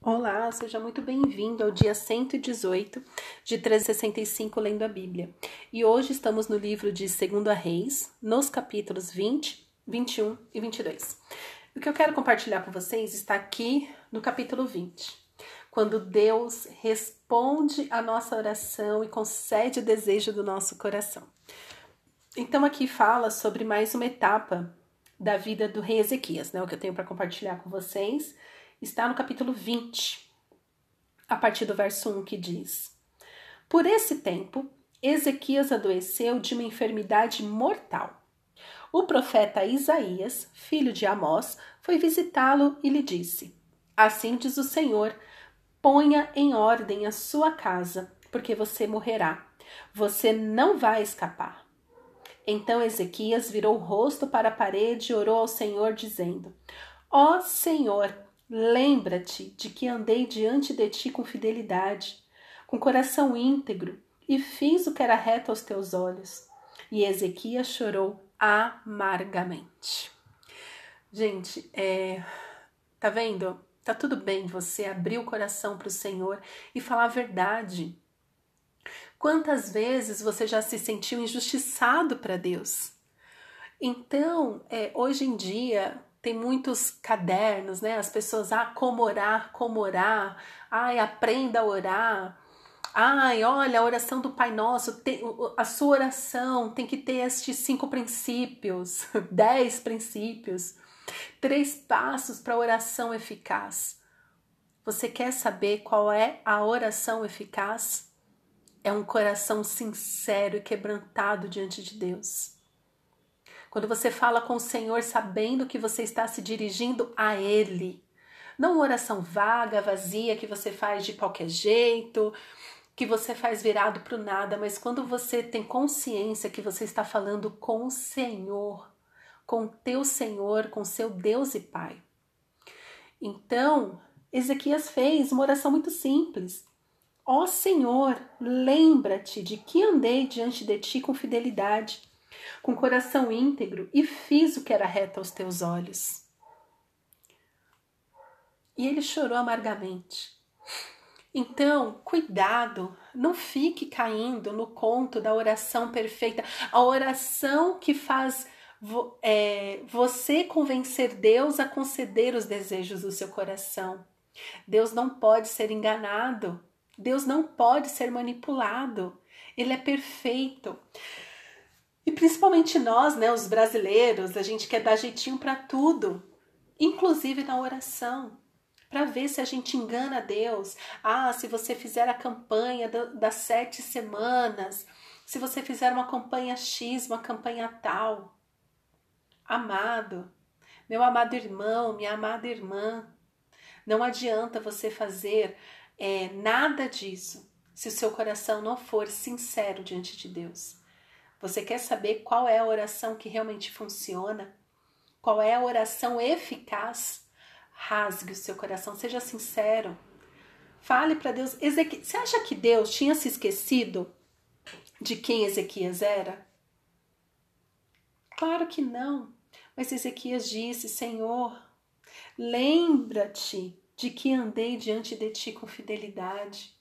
Olá, seja muito bem-vindo ao dia 118 de 365 Lendo a Bíblia. E hoje estamos no livro de 2 Reis, nos capítulos 20, 21 e 22. O que eu quero compartilhar com vocês está aqui no capítulo 20, quando Deus responde a nossa oração e concede o desejo do nosso coração. Então, aqui fala sobre mais uma etapa da vida do rei Ezequias, né? O que eu tenho para compartilhar com vocês está no capítulo 20, a partir do verso 1, que diz: Por esse tempo, Ezequias adoeceu de uma enfermidade mortal. O profeta Isaías, filho de Amós, foi visitá-lo e lhe disse: Assim diz o Senhor: ponha em ordem a sua casa, porque você morrerá. Você não vai escapar. Então Ezequias virou o rosto para a parede e orou ao Senhor, dizendo: Ó oh, Senhor, Lembra-te de que andei diante de ti com fidelidade, com coração íntegro, e fiz o que era reto aos teus olhos. E Ezequias chorou amargamente. Gente, é, tá vendo? Tá tudo bem você abrir o coração para o Senhor e falar a verdade. Quantas vezes você já se sentiu injustiçado para Deus? Então, é, hoje em dia, tem muitos cadernos, né? As pessoas, ah, como orar, como orar, ai, aprenda a orar. Ai, olha, a oração do Pai Nosso, a sua oração tem que ter estes cinco princípios, dez princípios, três passos para oração eficaz. Você quer saber qual é a oração eficaz? É um coração sincero e quebrantado diante de Deus. Quando você fala com o Senhor sabendo que você está se dirigindo a Ele. Não uma oração vaga, vazia, que você faz de qualquer jeito, que você faz virado para o nada, mas quando você tem consciência que você está falando com o Senhor, com teu Senhor, com seu Deus e Pai. Então, Ezequias fez uma oração muito simples. Ó Senhor, lembra-te de que andei diante de ti com fidelidade com coração íntegro e fiz o que era reto aos teus olhos. E ele chorou amargamente. Então, cuidado, não fique caindo no conto da oração perfeita, a oração que faz é, você convencer Deus a conceder os desejos do seu coração. Deus não pode ser enganado, Deus não pode ser manipulado, Ele é perfeito. E principalmente nós, né, os brasileiros, a gente quer dar jeitinho para tudo, inclusive na oração, para ver se a gente engana Deus. Ah, se você fizer a campanha das sete semanas, se você fizer uma campanha X, uma campanha tal. Amado, meu amado irmão, minha amada irmã, não adianta você fazer é, nada disso se o seu coração não for sincero diante de Deus. Você quer saber qual é a oração que realmente funciona? Qual é a oração eficaz? Rasgue o seu coração, seja sincero. Fale para Deus. Você acha que Deus tinha se esquecido de quem Ezequias era? Claro que não. Mas Ezequias disse: Senhor, lembra-te de que andei diante de ti com fidelidade.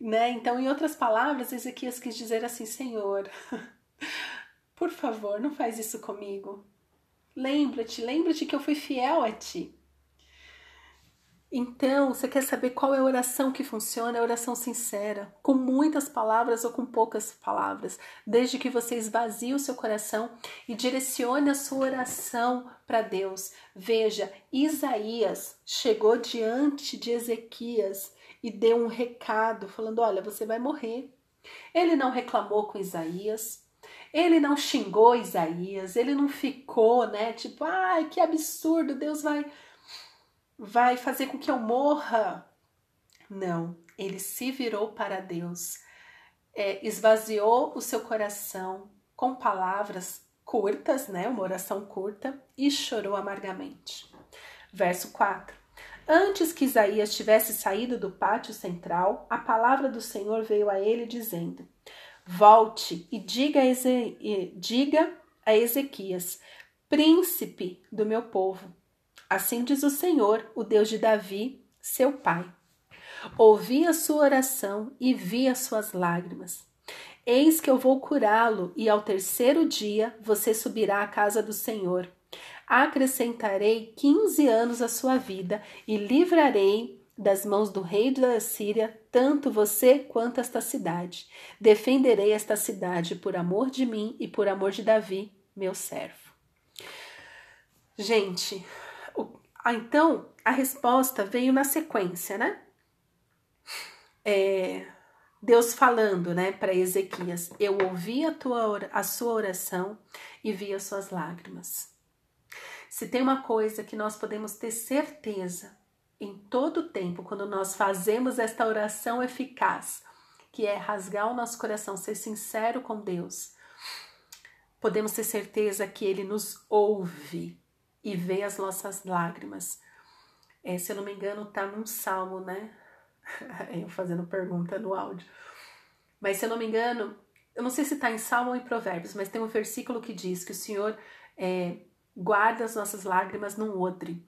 Né? Então, em outras palavras, Ezequias quis dizer assim: Senhor, por favor, não faz isso comigo. Lembra-te, lembra-te que eu fui fiel a ti. Então, você quer saber qual é a oração que funciona? É a oração sincera, com muitas palavras ou com poucas palavras, desde que você esvazie o seu coração e direcione a sua oração para Deus. Veja, Isaías chegou diante de Ezequias e deu um recado falando: Olha, você vai morrer. Ele não reclamou com Isaías, ele não xingou Isaías, ele não ficou, né? Tipo, ai, que absurdo, Deus vai vai fazer com que eu morra. Não, ele se virou para Deus, é, esvaziou o seu coração com palavras curtas, né? Uma oração curta e chorou amargamente. Verso 4. Antes que Isaías tivesse saído do pátio central, a palavra do Senhor veio a ele dizendo: Volte e diga a, Eze... diga a Ezequias, príncipe do meu povo. Assim diz o Senhor, o Deus de Davi, seu pai. Ouvi a sua oração e vi as suas lágrimas. Eis que eu vou curá-lo, e ao terceiro dia você subirá à casa do Senhor. Acrescentarei quinze anos à sua vida e livrarei das mãos do rei da Síria tanto você quanto esta cidade. Defenderei esta cidade por amor de mim e por amor de Davi, meu servo. Gente, o, então a resposta veio na sequência, né? É, Deus falando, né, para Ezequias: Eu ouvi a, tua, a sua oração e vi as suas lágrimas. Se tem uma coisa que nós podemos ter certeza em todo o tempo, quando nós fazemos esta oração eficaz, que é rasgar o nosso coração, ser sincero com Deus, podemos ter certeza que Ele nos ouve e vê as nossas lágrimas. É, se eu não me engano, tá num salmo, né? eu fazendo pergunta no áudio. Mas se eu não me engano, eu não sei se está em Salmo ou em Provérbios, mas tem um versículo que diz que o Senhor é, guarda as nossas lágrimas num odre,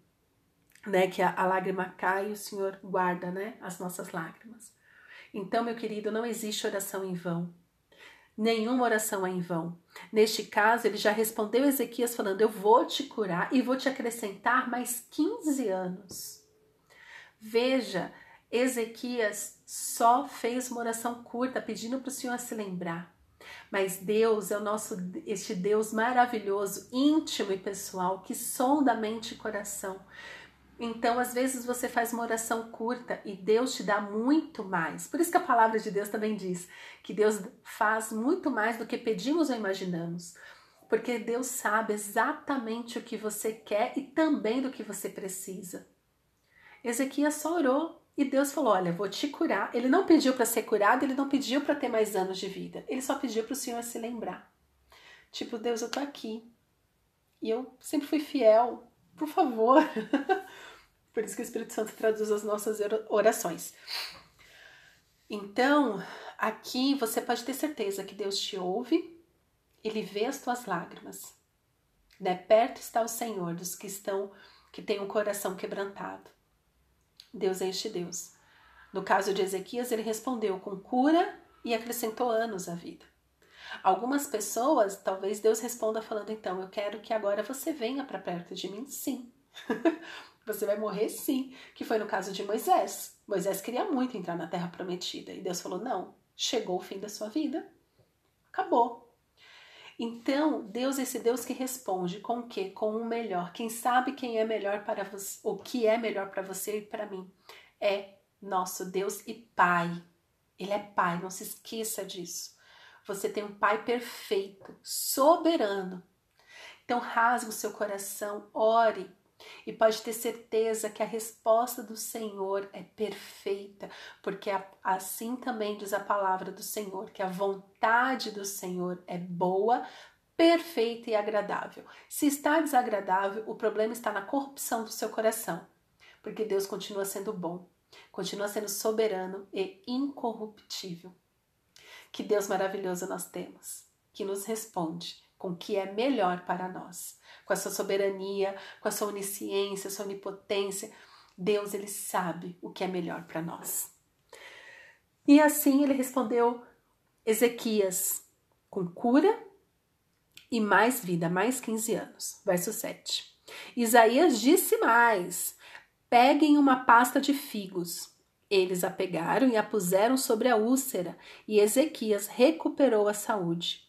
né? Que a, a lágrima cai e o Senhor guarda, né? As nossas lágrimas. Então, meu querido, não existe oração em vão. Nenhuma oração é em vão. Neste caso, ele já respondeu Ezequias falando: Eu vou te curar e vou te acrescentar mais 15 anos. Veja Ezequias só fez uma oração curta pedindo para o Senhor se lembrar. Mas Deus é o nosso este Deus maravilhoso, íntimo e pessoal que sonda mente e coração. Então, às vezes você faz uma oração curta e Deus te dá muito mais. Por isso que a palavra de Deus também diz que Deus faz muito mais do que pedimos ou imaginamos. Porque Deus sabe exatamente o que você quer e também do que você precisa. Ezequias só orou e Deus falou: Olha, vou te curar. Ele não pediu para ser curado, ele não pediu para ter mais anos de vida. Ele só pediu para o Senhor se lembrar. Tipo, Deus, eu tô aqui. E eu sempre fui fiel. Por favor. Por isso que o Espírito Santo traduz as nossas orações. Então, aqui você pode ter certeza que Deus te ouve, ele vê as tuas lágrimas. Né? Perto está o Senhor dos que estão que têm um coração quebrantado. Deus é este Deus. No caso de Ezequias, ele respondeu com cura e acrescentou anos à vida. Algumas pessoas, talvez Deus responda falando: então, eu quero que agora você venha para perto de mim, sim. você vai morrer, sim. Que foi no caso de Moisés. Moisés queria muito entrar na terra prometida e Deus falou: não, chegou o fim da sua vida, acabou. Então, Deus é esse Deus que responde com o quê? Com o melhor. Quem sabe quem é melhor para você, o que é melhor para você e para mim é nosso Deus e Pai. Ele é Pai, não se esqueça disso. Você tem um Pai perfeito, soberano. Então, rasgue o seu coração, ore, e pode ter certeza que a resposta do Senhor é perfeita, porque assim também diz a palavra do Senhor, que a vontade do Senhor é boa, perfeita e agradável. Se está desagradável, o problema está na corrupção do seu coração, porque Deus continua sendo bom, continua sendo soberano e incorruptível. Que Deus maravilhoso nós temos, que nos responde com o que é melhor para nós com a sua soberania, com a sua onisciência, sua onipotência. Deus, ele sabe o que é melhor para nós. E assim ele respondeu Ezequias com cura e mais vida, mais 15 anos. Verso 7. Isaías disse mais: Peguem uma pasta de figos. Eles a pegaram e a puseram sobre a úlcera, e Ezequias recuperou a saúde.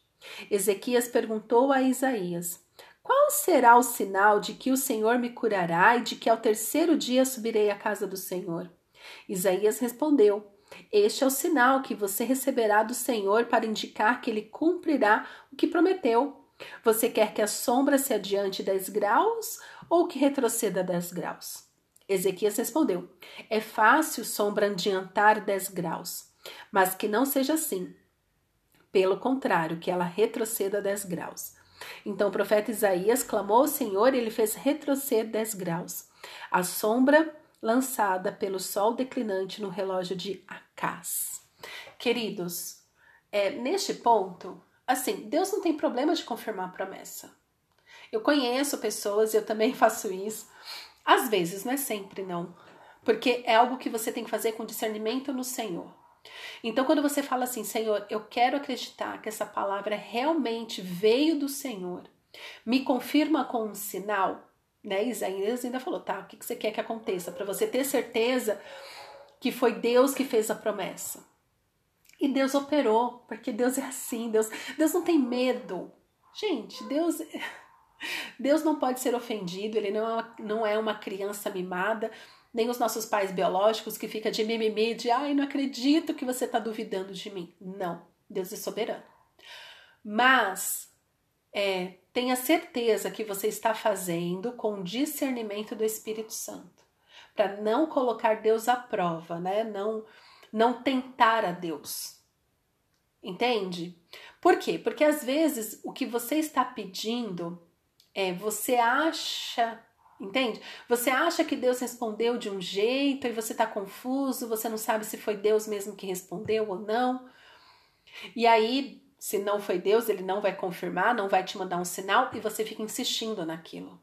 Ezequias perguntou a Isaías: qual será o sinal de que o Senhor me curará e de que ao terceiro dia subirei à casa do Senhor? Isaías respondeu: Este é o sinal que você receberá do Senhor para indicar que ele cumprirá o que prometeu. Você quer que a sombra se adiante dez graus ou que retroceda dez graus? Ezequias respondeu: É fácil sombra adiantar dez graus, mas que não seja assim. Pelo contrário, que ela retroceda dez graus. Então o profeta Isaías clamou ao Senhor e ele fez retroceder dez graus. A sombra lançada pelo sol declinante no relógio de Acás. Queridos, é, neste ponto, assim, Deus não tem problema de confirmar a promessa. Eu conheço pessoas, eu também faço isso, às vezes, não é sempre não, porque é algo que você tem que fazer com discernimento no Senhor. Então, quando você fala assim, Senhor, eu quero acreditar que essa palavra realmente veio do Senhor, me confirma com um sinal, né? Isaías ainda falou, tá? O que você quer que aconteça? Para você ter certeza que foi Deus que fez a promessa. E Deus operou, porque Deus é assim, Deus, Deus não tem medo. Gente, Deus Deus não pode ser ofendido, ele não é uma, não é uma criança mimada, nem os nossos pais biológicos que fica de mimimi, de ai, não acredito que você está duvidando de mim. Não, Deus é soberano. Mas é, tenha certeza que você está fazendo com discernimento do Espírito Santo, para não colocar Deus à prova, né? Não, não tentar a Deus. Entende? Por quê? Porque às vezes o que você está pedindo é você acha Entende? Você acha que Deus respondeu de um jeito e você está confuso, você não sabe se foi Deus mesmo que respondeu ou não. E aí, se não foi Deus, ele não vai confirmar, não vai te mandar um sinal e você fica insistindo naquilo.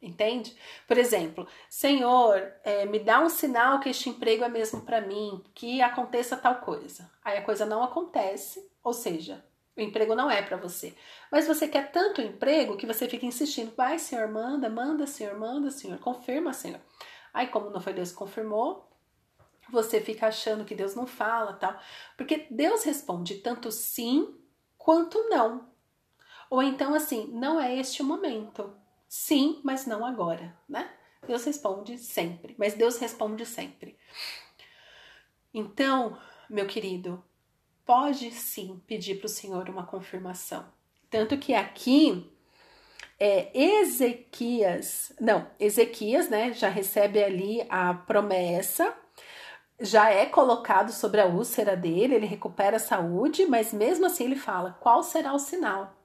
Entende? Por exemplo, Senhor, é, me dá um sinal que este emprego é mesmo para mim, que aconteça tal coisa. Aí a coisa não acontece, ou seja, o emprego não é para você. Mas você quer tanto emprego que você fica insistindo. Vai, senhor, manda, manda, senhor, manda, senhor, confirma, senhor. Aí, como não foi Deus que confirmou, você fica achando que Deus não fala, tal. Porque Deus responde tanto sim quanto não. Ou então assim, não é este o momento. Sim, mas não agora, né? Deus responde sempre, mas Deus responde sempre. Então, meu querido, pode sim pedir para o Senhor uma confirmação. Tanto que aqui é, Ezequias, não, Ezequias, né, já recebe ali a promessa, já é colocado sobre a úlcera dele, ele recupera a saúde, mas mesmo assim ele fala: qual será o sinal?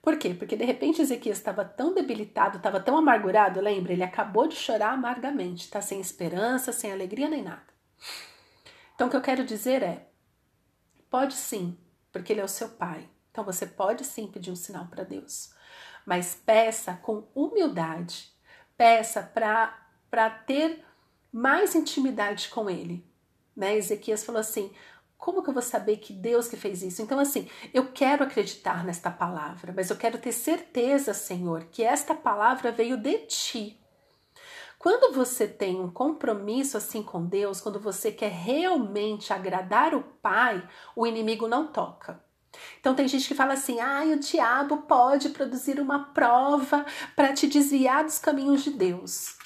Por quê? Porque de repente Ezequias estava tão debilitado, estava tão amargurado, lembra? Ele acabou de chorar amargamente, está sem esperança, sem alegria nem nada. Então o que eu quero dizer é: Pode sim, porque Ele é o seu Pai. Então você pode sim pedir um sinal para Deus, mas peça com humildade, peça para ter mais intimidade com Ele. Né? Ezequias falou assim: como que eu vou saber que Deus que fez isso? Então, assim, eu quero acreditar nesta palavra, mas eu quero ter certeza, Senhor, que esta palavra veio de ti. Quando você tem um compromisso assim com Deus, quando você quer realmente agradar o Pai, o inimigo não toca. Então tem gente que fala assim: "Ah, o diabo pode produzir uma prova para te desviar dos caminhos de Deus".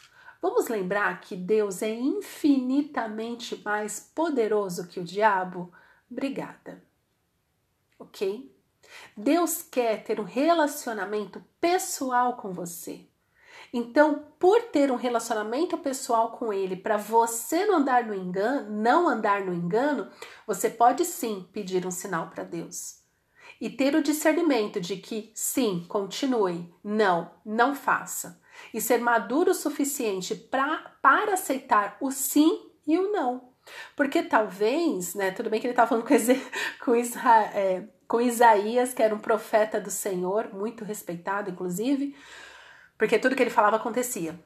Vamos lembrar que Deus é infinitamente mais poderoso que o diabo? Obrigada. OK? Deus quer ter um relacionamento pessoal com você. Então, por ter um relacionamento pessoal com ele, para você não andar no engano, não andar no engano, você pode sim pedir um sinal para Deus. E ter o discernimento de que sim, continue, não, não faça. E ser maduro o suficiente pra, para aceitar o sim e o não. Porque talvez, né, tudo bem que ele estava falando com, com, Isra, é, com Isaías, que era um profeta do Senhor, muito respeitado, inclusive, porque tudo que ele falava acontecia.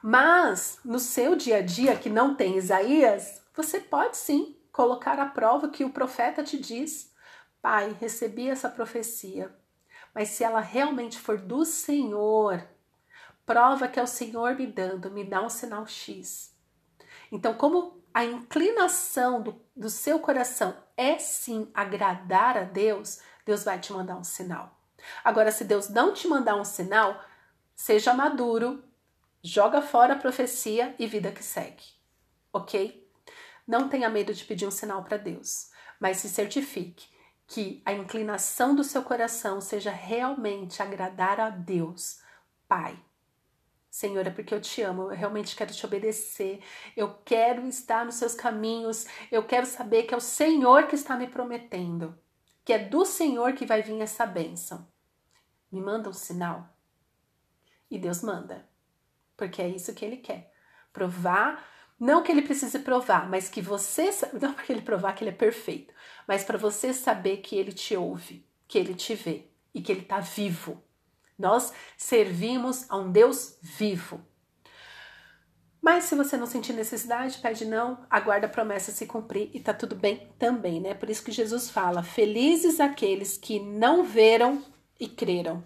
Mas no seu dia a dia que não tem Isaías, você pode sim colocar à prova que o profeta te diz: Pai, recebi essa profecia, mas se ela realmente for do Senhor, prova que é o Senhor me dando, me dá um sinal X. Então, como a inclinação do, do seu coração é sim agradar a Deus, Deus vai te mandar um sinal. Agora, se Deus não te mandar um sinal, seja maduro, joga fora a profecia e vida que segue, ok? Não tenha medo de pedir um sinal para Deus, mas se certifique que a inclinação do seu coração seja realmente agradar a Deus, Pai. Senhor, é porque eu te amo, eu realmente quero te obedecer, eu quero estar nos seus caminhos, eu quero saber que é o Senhor que está me prometendo, que é do Senhor que vai vir essa bênção. Me manda um sinal, e Deus manda. Porque é isso que ele quer. Provar, não que ele precise provar, mas que você, não para ele provar que ele é perfeito, mas para você saber que ele te ouve, que ele te vê e que ele está vivo. Nós servimos a um Deus vivo. Mas se você não sentir necessidade, pede não, aguarda a promessa se cumprir e tá tudo bem também, né? Por isso que Jesus fala: Felizes aqueles que não veram e creram.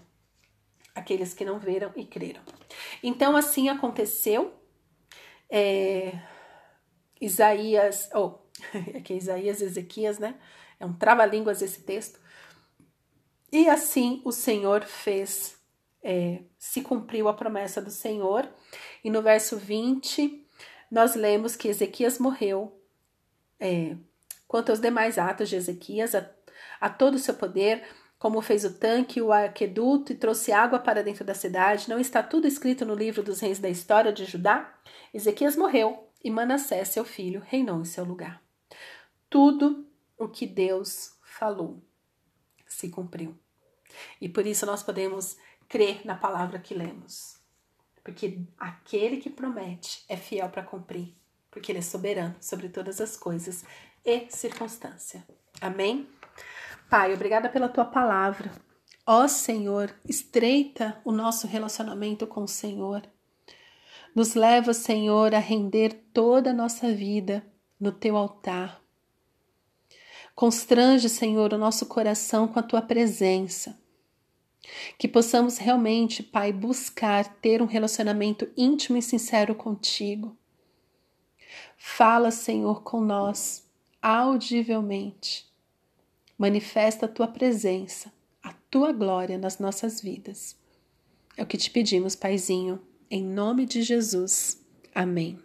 Aqueles que não veram e creram. Então, assim aconteceu. É, Isaías, oh, aqui é Isaías, Ezequias, né? É um trava-línguas esse texto. E assim o Senhor fez, é, se cumpriu a promessa do Senhor. E no verso 20, nós lemos que Ezequias morreu. É, quanto aos demais atos de Ezequias, a, a todo o seu poder, como fez o tanque, o aqueduto e trouxe água para dentro da cidade, não está tudo escrito no livro dos reis da história de Judá? Ezequias morreu e Manassés, seu filho, reinou em seu lugar. Tudo o que Deus falou se cumpriu. E por isso nós podemos crer na palavra que lemos. Porque aquele que promete é fiel para cumprir, porque ele é soberano sobre todas as coisas e circunstância. Amém? Pai, obrigada pela tua palavra. Ó Senhor, estreita o nosso relacionamento com o Senhor. Nos leva, Senhor, a render toda a nossa vida no teu altar. Constrange, Senhor, o nosso coração com a tua presença. Que possamos realmente, Pai, buscar ter um relacionamento íntimo e sincero contigo. Fala, Senhor, com nós, audivelmente. Manifesta a tua presença, a tua glória nas nossas vidas. É o que te pedimos, Paizinho em nome de Jesus. Amém.